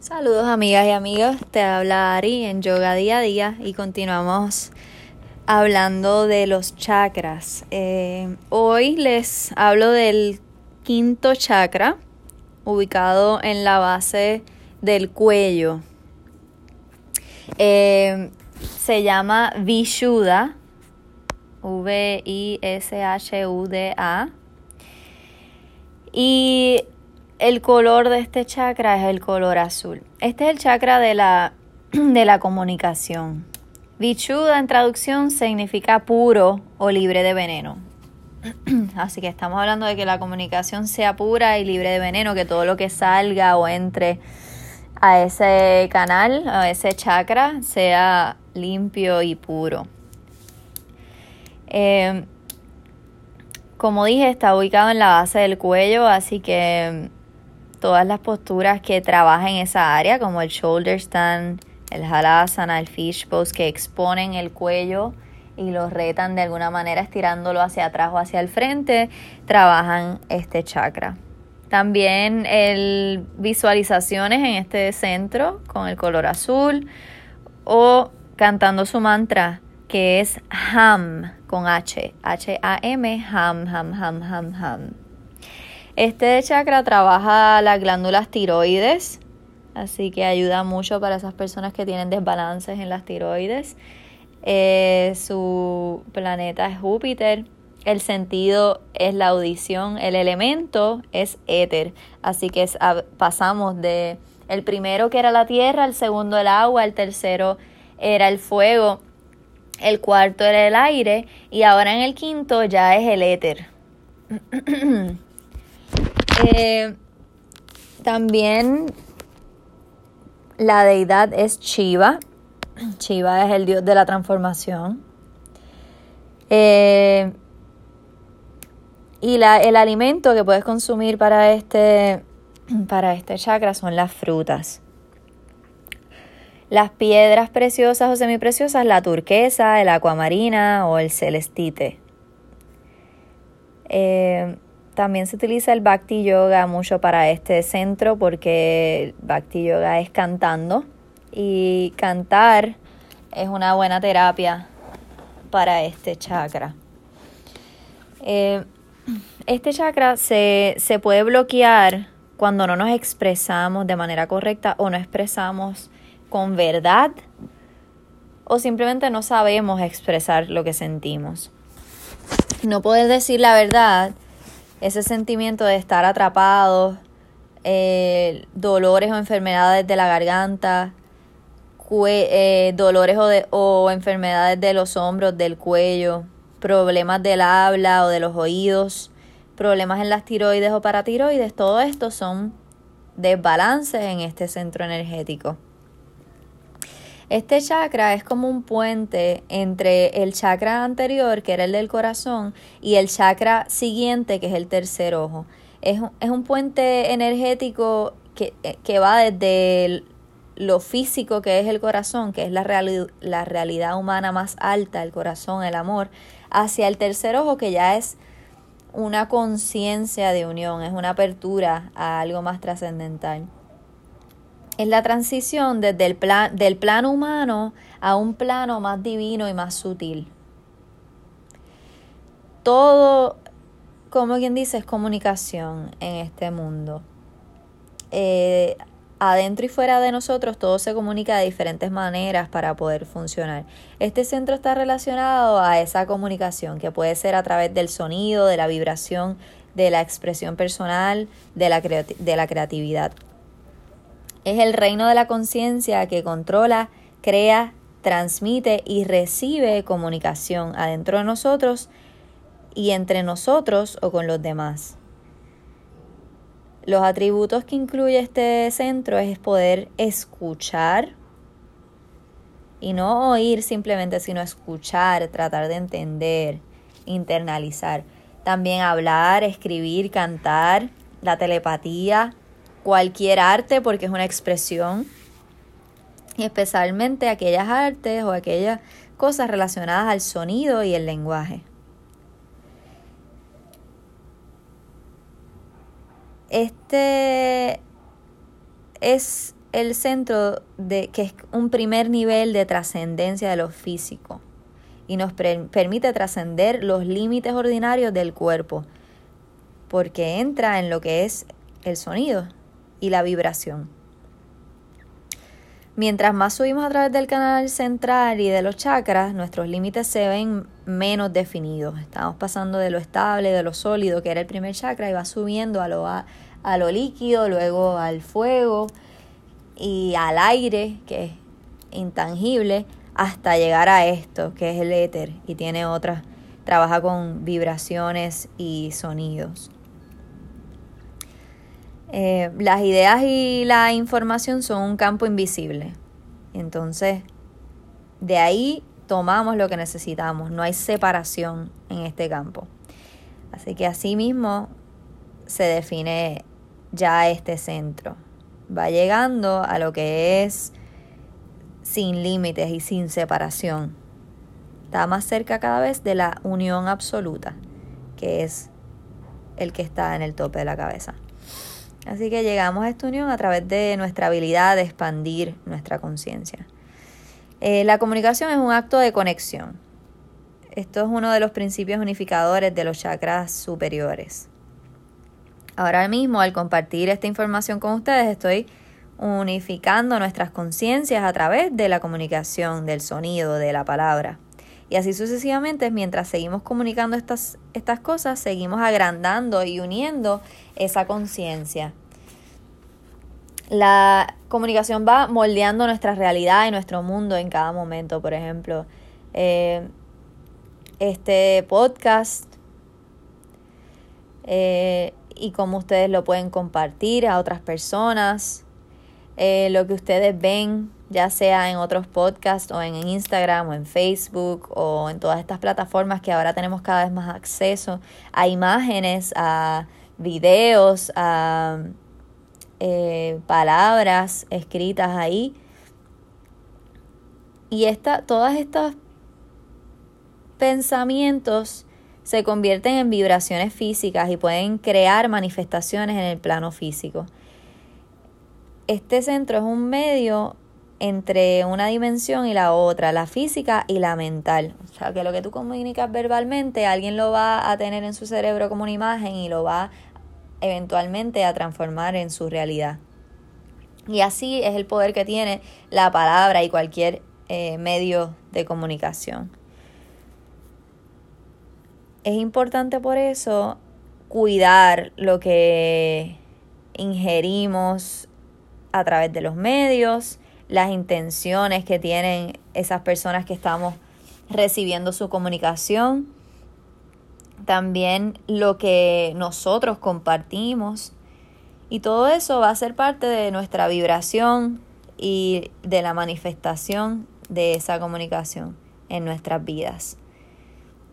Saludos amigas y amigos, te habla Ari en Yoga Día a Día y continuamos hablando de los chakras. Eh, hoy les hablo del quinto chakra ubicado en la base del cuello. Eh, se llama Vishuddha, V-I-S-H-U-D-A. Y el color de este chakra es el color azul. Este es el chakra de la, de la comunicación. Vichuda en traducción significa puro o libre de veneno. Así que estamos hablando de que la comunicación sea pura y libre de veneno, que todo lo que salga o entre a ese canal, a ese chakra, sea limpio y puro. Eh, como dije, está ubicado en la base del cuello, así que todas las posturas que trabajan esa área, como el shoulder stand, el halasana, el fish pose, que exponen el cuello y lo retan de alguna manera estirándolo hacia atrás o hacia el frente, trabajan este chakra. También el visualizaciones en este centro con el color azul o cantando su mantra que es Ham con H, H-A-M, Ham, Ham, Ham, Ham, Ham. Este chakra trabaja las glándulas tiroides, así que ayuda mucho para esas personas que tienen desbalances en las tiroides. Eh, su planeta es Júpiter. El sentido es la audición. El elemento es éter. Así que pasamos de el primero que era la tierra, el segundo el agua, el tercero era el fuego, el cuarto era el aire y ahora en el quinto ya es el éter. Eh, también la deidad es Shiva. Shiva es el dios de la transformación. Eh, y la, el alimento que puedes consumir para este, para este chakra son las frutas. Las piedras preciosas o semipreciosas, la turquesa, el acuamarina o el celestite. Eh, también se utiliza el Bhakti Yoga mucho para este centro porque Bhakti Yoga es cantando y cantar es una buena terapia para este chakra. Eh, este chakra se, se puede bloquear cuando no nos expresamos de manera correcta o no expresamos con verdad o simplemente no sabemos expresar lo que sentimos. No poder decir la verdad ese sentimiento de estar atrapados, eh, dolores o enfermedades de la garganta, eh, dolores o, de, o enfermedades de los hombros, del cuello, problemas del habla o de los oídos, problemas en las tiroides o paratiroides, todo esto son desbalances en este centro energético. Este chakra es como un puente entre el chakra anterior, que era el del corazón, y el chakra siguiente, que es el tercer ojo. Es, un puente energético que, eh, que, va desde lo físico, que es el corazón, que es la, la realidad humana más alta, el corazón, el amor, hacia el tercer ojo, que ya es una conciencia de unión, es una apertura a algo más trascendental es la transición desde el plan, del plano humano a un plano más divino y más sutil. Todo, como quien dice, es comunicación en este mundo. Eh, adentro y fuera de nosotros todo se comunica de diferentes maneras para poder funcionar. Este centro está relacionado a esa comunicación que puede ser a través del sonido, de la vibración, de la expresión personal, de la, de la creatividad. Es el reino de la conciencia que controla, crea, transmite y recibe comunicación adentro de nosotros y entre nosotros o con los demás. Los atributos que incluye este centro es poder escuchar y no oír simplemente, sino escuchar, tratar de entender, internalizar. También hablar, escribir, cantar, la telepatía, cualquier arte porque es una expresión, y especialmente aquellas artes o aquellas cosas relacionadas al sonido y el lenguaje. Este es el centro de que es un primer nivel de trascendencia de lo físico. Y nos permite trascender los límites ordinarios del cuerpo, porque entra en lo que es el sonido y la vibración. Mientras más subimos a través del canal central y de los chakras, nuestros límites se ven menos definidos. Estamos pasando de lo estable, de lo sólido, que era el primer chakra, y va subiendo a lo, a, lo líquido, luego al fuego y al aire, que es intangible, hasta llegar a esto, que es el éter, y tiene otras, trabaja con vibraciones y sonidos. Eh, las ideas y la información son un campo invisible. Entonces, de ahí tomamos lo que necesitamos. No hay separación en este campo. Así que así mismo se define ya este centro. Va llegando a lo que es sin límites y sin separación. Está más cerca cada vez de la unión absoluta, que es el que está en el tope de la cabeza. Así que llegamos a esta unión a través de nuestra habilidad de expandir nuestra conciencia. Eh, la comunicación es un acto de conexión. Esto es uno de los principios unificadores de los chakras superiores. Ahora mismo, al compartir esta información con ustedes, estoy unificando nuestras conciencias a través de la comunicación, del sonido, de la palabra. Y así sucesivamente, mientras seguimos comunicando estas, estas cosas, seguimos agrandando y uniendo esa conciencia. La comunicación va moldeando nuestra realidad y nuestro mundo en cada momento. Por ejemplo, eh, este podcast eh, y cómo ustedes lo pueden compartir a otras personas, eh, lo que ustedes ven, ya sea en otros podcasts o en Instagram o en Facebook o en todas estas plataformas que ahora tenemos cada vez más acceso a imágenes, a videos, a eh, palabras escritas ahí. Y esta, todos estos pensamientos se convierten en vibraciones físicas y pueden crear manifestaciones en el plano físico. Este centro es un medio entre una dimensión y la otra, la física y la mental. O sea, que lo que tú comunicas verbalmente, alguien lo va a tener en su cerebro como una imagen y lo va eventualmente a transformar en su realidad. Y así es el poder que tiene la palabra y cualquier eh, medio de comunicación. Es importante por eso cuidar lo que ingerimos a través de los medios, las intenciones que tienen esas personas que estamos recibiendo su comunicación también lo que nosotros compartimos. Y todo eso va a ser parte de nuestra vibración y de la manifestación de esa comunicación en nuestras vidas.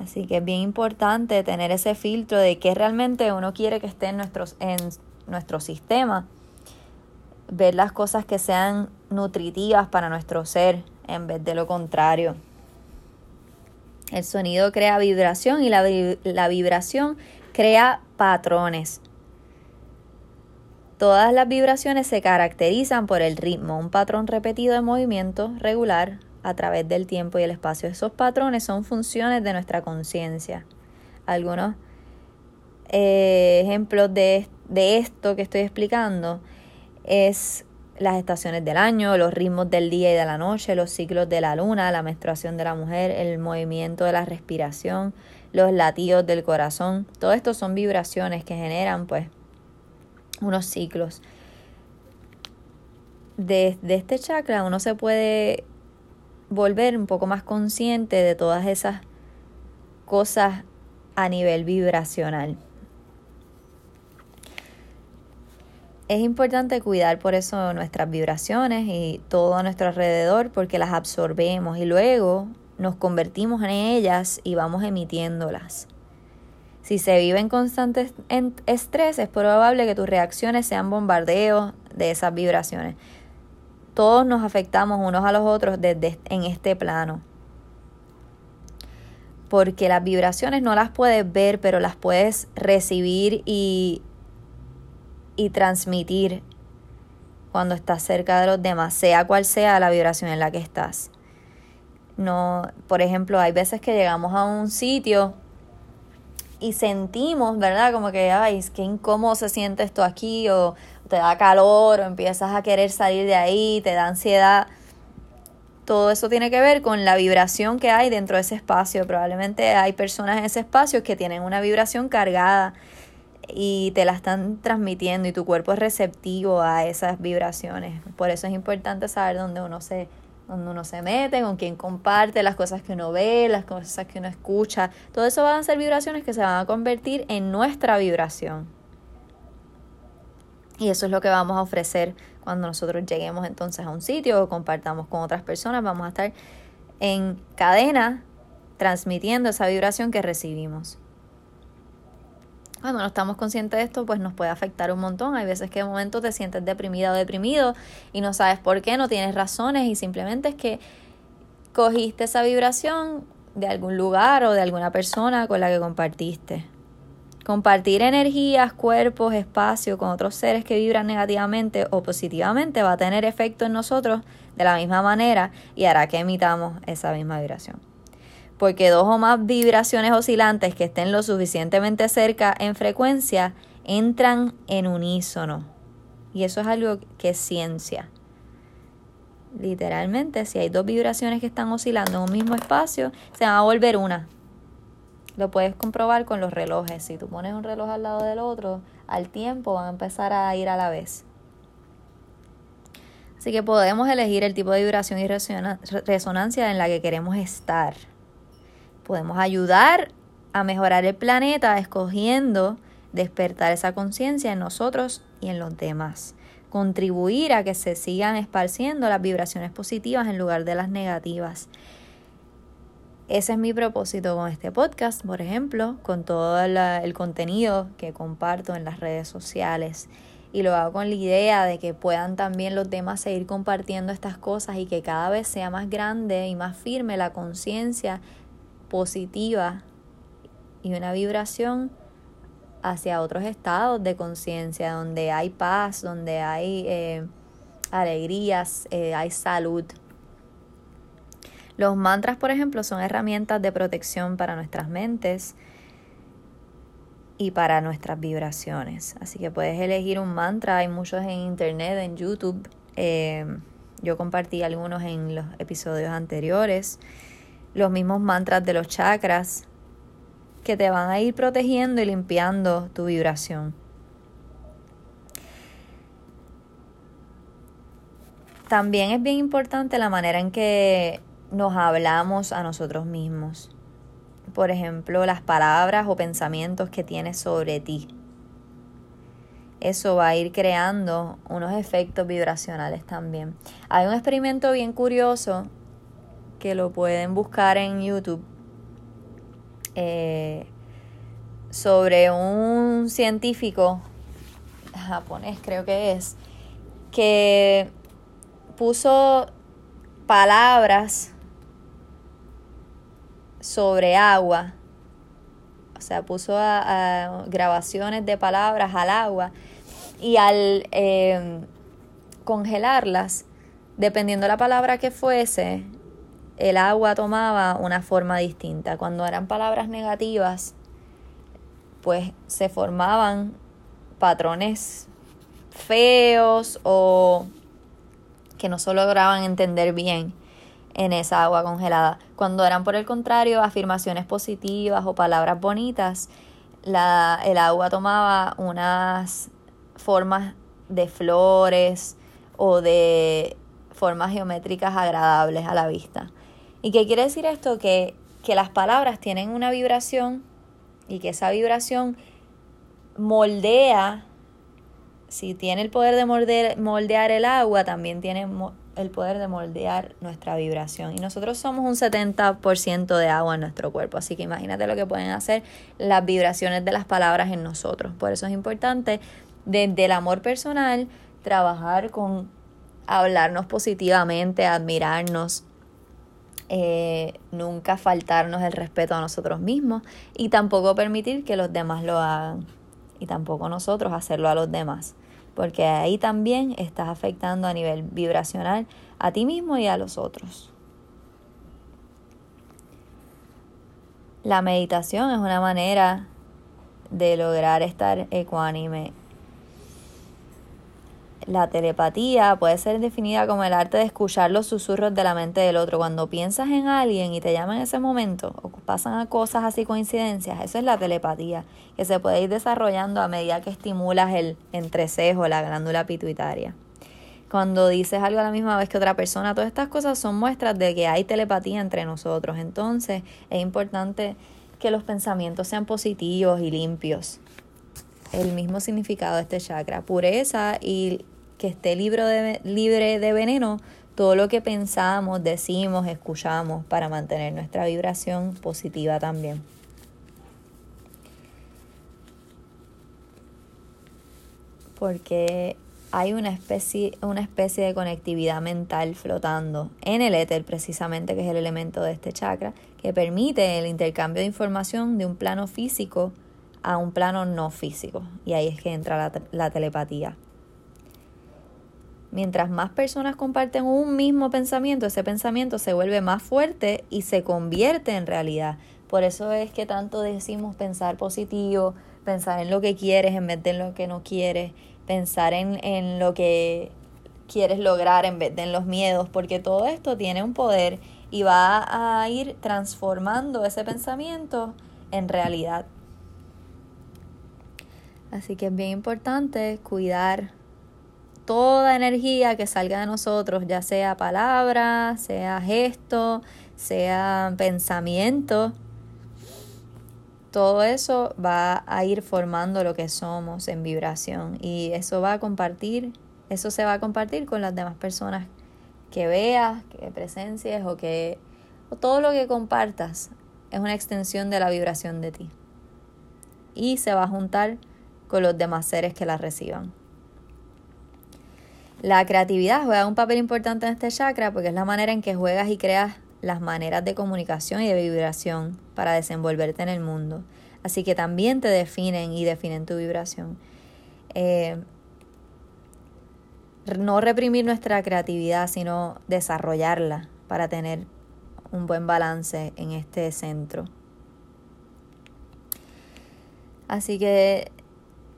Así que es bien importante tener ese filtro de qué realmente uno quiere que esté en, nuestros, en nuestro sistema. Ver las cosas que sean nutritivas para nuestro ser en vez de lo contrario. El sonido crea vibración y la, la vibración crea patrones. Todas las vibraciones se caracterizan por el ritmo, un patrón repetido de movimiento regular a través del tiempo y el espacio. Esos patrones son funciones de nuestra conciencia. Algunos eh, ejemplos de, de esto que estoy explicando es las estaciones del año, los ritmos del día y de la noche, los ciclos de la luna, la menstruación de la mujer, el movimiento de la respiración, los latidos del corazón. Todo esto son vibraciones que generan pues unos ciclos. De, de este chakra uno se puede volver un poco más consciente de todas esas cosas a nivel vibracional. Es importante cuidar por eso nuestras vibraciones y todo a nuestro alrededor porque las absorbemos y luego nos convertimos en ellas y vamos emitiéndolas. Si se vive en constante estrés, es probable que tus reacciones sean bombardeos de esas vibraciones. Todos nos afectamos unos a los otros desde en este plano. Porque las vibraciones no las puedes ver, pero las puedes recibir y y transmitir cuando estás cerca de los demás, sea cual sea la vibración en la que estás. No, por ejemplo, hay veces que llegamos a un sitio y sentimos, ¿verdad? Como que, ay, qué incómodo se siente esto aquí, o te da calor, o empiezas a querer salir de ahí, te da ansiedad. Todo eso tiene que ver con la vibración que hay dentro de ese espacio. Probablemente hay personas en ese espacio que tienen una vibración cargada y te la están transmitiendo y tu cuerpo es receptivo a esas vibraciones. Por eso es importante saber dónde uno se donde uno se mete, con quién comparte, las cosas que uno ve, las cosas que uno escucha. Todo eso van a ser vibraciones que se van a convertir en nuestra vibración. Y eso es lo que vamos a ofrecer cuando nosotros lleguemos entonces a un sitio o compartamos con otras personas. Vamos a estar en cadena transmitiendo esa vibración que recibimos cuando no estamos conscientes de esto, pues nos puede afectar un montón. Hay veces que de momento te sientes deprimida o deprimido y no sabes por qué, no tienes razones y simplemente es que cogiste esa vibración de algún lugar o de alguna persona con la que compartiste. Compartir energías, cuerpos, espacio con otros seres que vibran negativamente o positivamente va a tener efecto en nosotros de la misma manera y hará que emitamos esa misma vibración porque dos o más vibraciones oscilantes que estén lo suficientemente cerca en frecuencia entran en unísono. Y eso es algo que es ciencia. Literalmente, si hay dos vibraciones que están oscilando en un mismo espacio, se va a volver una. Lo puedes comprobar con los relojes. Si tú pones un reloj al lado del otro, al tiempo van a empezar a ir a la vez. Así que podemos elegir el tipo de vibración y resonancia en la que queremos estar. Podemos ayudar a mejorar el planeta escogiendo despertar esa conciencia en nosotros y en los demás. Contribuir a que se sigan esparciendo las vibraciones positivas en lugar de las negativas. Ese es mi propósito con este podcast, por ejemplo, con todo el contenido que comparto en las redes sociales. Y lo hago con la idea de que puedan también los demás seguir compartiendo estas cosas y que cada vez sea más grande y más firme la conciencia positiva y una vibración hacia otros estados de conciencia, donde hay paz, donde hay eh, alegrías, eh, hay salud. Los mantras, por ejemplo, son herramientas de protección para nuestras mentes y para nuestras vibraciones. Así que puedes elegir un mantra, hay muchos en internet, en YouTube. Eh, yo compartí algunos en los episodios anteriores los mismos mantras de los chakras que te van a ir protegiendo y limpiando tu vibración. También es bien importante la manera en que nos hablamos a nosotros mismos. Por ejemplo, las palabras o pensamientos que tienes sobre ti. Eso va a ir creando unos efectos vibracionales también. Hay un experimento bien curioso que lo pueden buscar en YouTube, eh, sobre un científico japonés, creo que es, que puso palabras sobre agua, o sea, puso grabaciones de palabras al agua y al eh, congelarlas, dependiendo la palabra que fuese, el agua tomaba una forma distinta. Cuando eran palabras negativas, pues se formaban patrones feos o que no se lograban entender bien en esa agua congelada. Cuando eran por el contrario afirmaciones positivas o palabras bonitas, la, el agua tomaba unas formas de flores o de formas geométricas agradables a la vista. ¿Y qué quiere decir esto? Que, que las palabras tienen una vibración y que esa vibración moldea, si tiene el poder de moldear, moldear el agua, también tiene el poder de moldear nuestra vibración. Y nosotros somos un 70% de agua en nuestro cuerpo, así que imagínate lo que pueden hacer las vibraciones de las palabras en nosotros. Por eso es importante desde el amor personal trabajar con hablarnos positivamente, admirarnos, eh, nunca faltarnos el respeto a nosotros mismos y tampoco permitir que los demás lo hagan y tampoco nosotros hacerlo a los demás, porque ahí también estás afectando a nivel vibracional a ti mismo y a los otros. La meditación es una manera de lograr estar ecuánime la telepatía puede ser definida como el arte de escuchar los susurros de la mente del otro. Cuando piensas en alguien y te llaman en ese momento, o pasan a cosas así coincidencias, eso es la telepatía, que se puede ir desarrollando a medida que estimulas el entrecejo, la glándula pituitaria. Cuando dices algo a la misma vez que otra persona, todas estas cosas son muestras de que hay telepatía entre nosotros. Entonces es importante que los pensamientos sean positivos y limpios el mismo significado de este chakra, pureza y que esté libre de, libre de veneno todo lo que pensamos, decimos, escuchamos para mantener nuestra vibración positiva también. Porque hay una especie, una especie de conectividad mental flotando en el éter, precisamente, que es el elemento de este chakra, que permite el intercambio de información de un plano físico a un plano no físico. Y ahí es que entra la, la telepatía. Mientras más personas comparten un mismo pensamiento, ese pensamiento se vuelve más fuerte y se convierte en realidad. Por eso es que tanto decimos pensar positivo, pensar en lo que quieres en vez de en lo que no quieres, pensar en, en lo que quieres lograr en vez de en los miedos, porque todo esto tiene un poder y va a ir transformando ese pensamiento en realidad. Así que es bien importante cuidar toda energía que salga de nosotros, ya sea palabra, sea gesto, sea pensamiento, todo eso va a ir formando lo que somos en vibración y eso va a compartir, eso se va a compartir con las demás personas que veas, que presencies o que o todo lo que compartas es una extensión de la vibración de ti y se va a juntar con los demás seres que la reciban. La creatividad juega un papel importante en este chakra porque es la manera en que juegas y creas las maneras de comunicación y de vibración para desenvolverte en el mundo. Así que también te definen y definen tu vibración. Eh, no reprimir nuestra creatividad, sino desarrollarla para tener un buen balance en este centro. Así que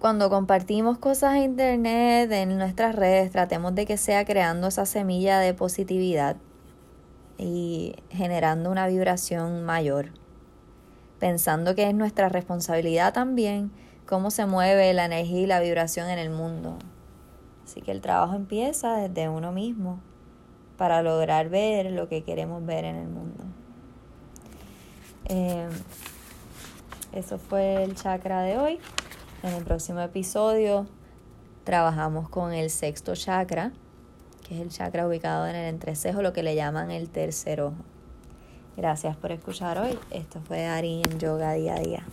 cuando compartimos cosas en internet, en nuestras redes, tratemos de que sea creando esa semilla de positividad y generando una vibración mayor. Pensando que es nuestra responsabilidad también cómo se mueve la energía y la vibración en el mundo. Así que el trabajo empieza desde uno mismo para lograr ver lo que queremos ver en el mundo. Eh, eso fue el chakra de hoy. En el próximo episodio trabajamos con el sexto chakra, que es el chakra ubicado en el entrecejo, lo que le llaman el tercer ojo. Gracias por escuchar hoy. Esto fue Ari en Yoga Día a Día.